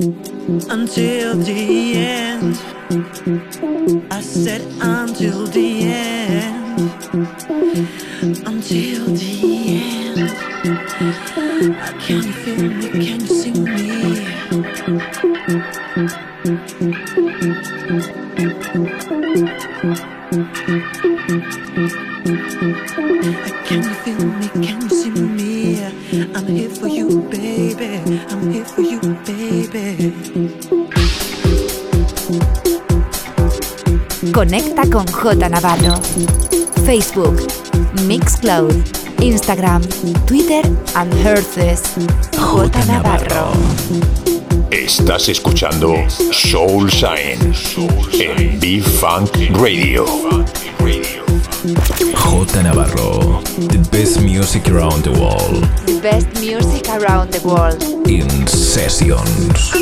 Until the end, I said until the end, until the end. Can you feel me? Can you see me? Can you feel me? Can you see me? I'm here for you, baby. I'm here for you, baby. Conecta con J Navarro. Facebook, Mixcloud, Instagram, Twitter and Herces. J Navarro. Estás escuchando Soul Sign en B-Funk Radio. J Navarro, the best music around the world. The best music around the world. In sessions.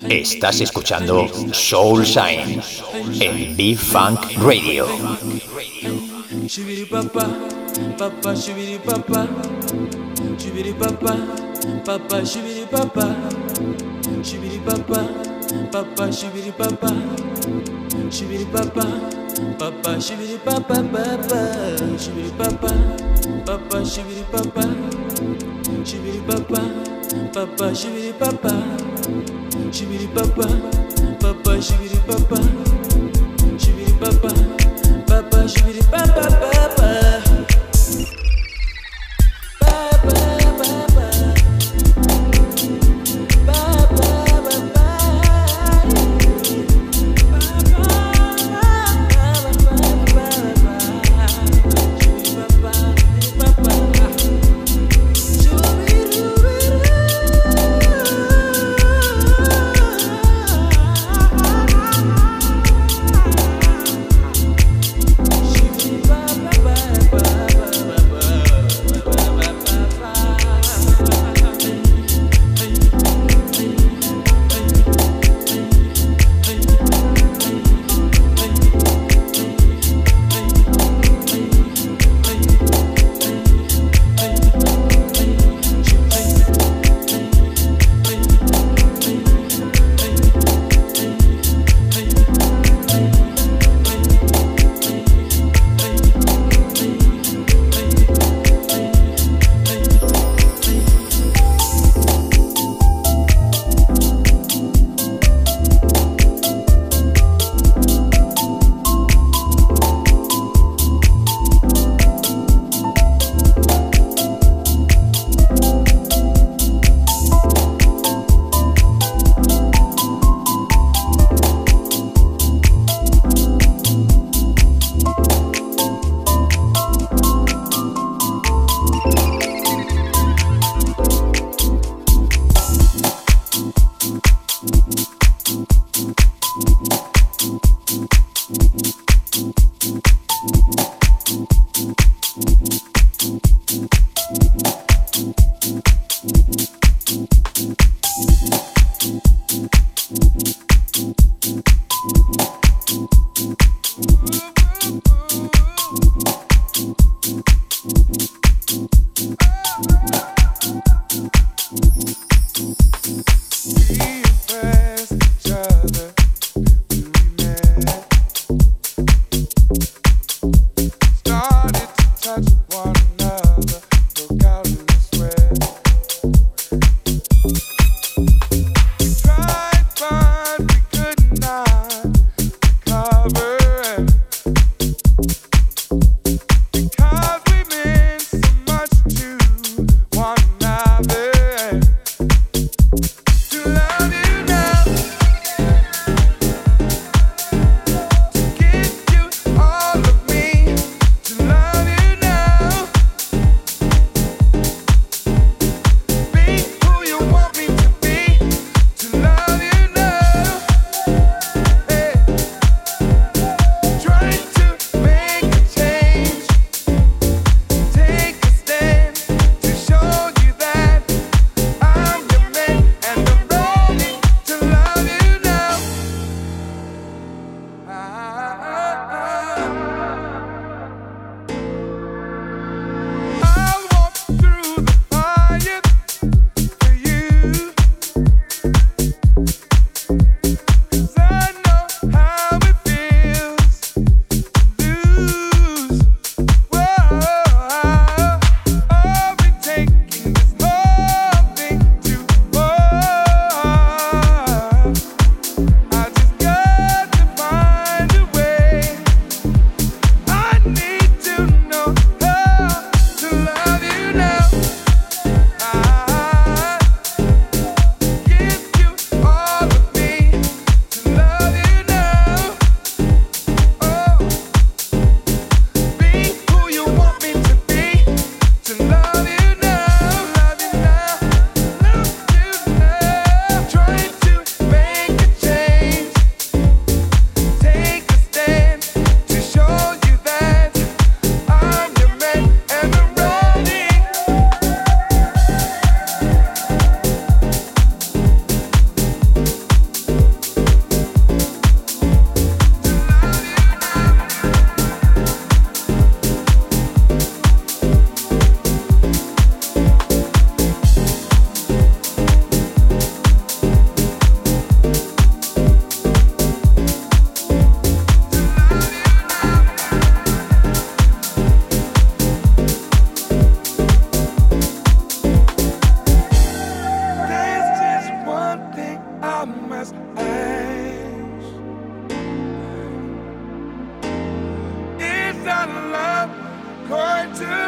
Estás escuchando Soul Shine en B-Funk Radio. Papa, papa shibiri papa, shibiri papa, papa shibiri papa, shibiri papa, papa shibiri papa, papa shibiri papa, papa shibiri papa, shibiri papa, papa shibiri papa, shibiri papa, papa shibiri papa, shibiri papa, papa shibiri papa, papa. to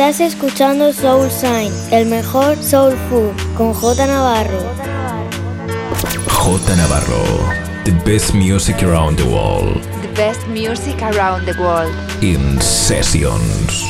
Estás escuchando Soul Sign, el mejor soul food, con J Navarro. J Navarro. The best music around the world. The best music around the world. In sessions.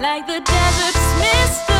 like the desert's mist.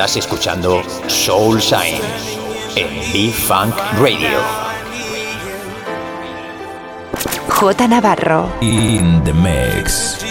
Estás escuchando Soul Sign en B-Funk Radio. J. Navarro. In the mix.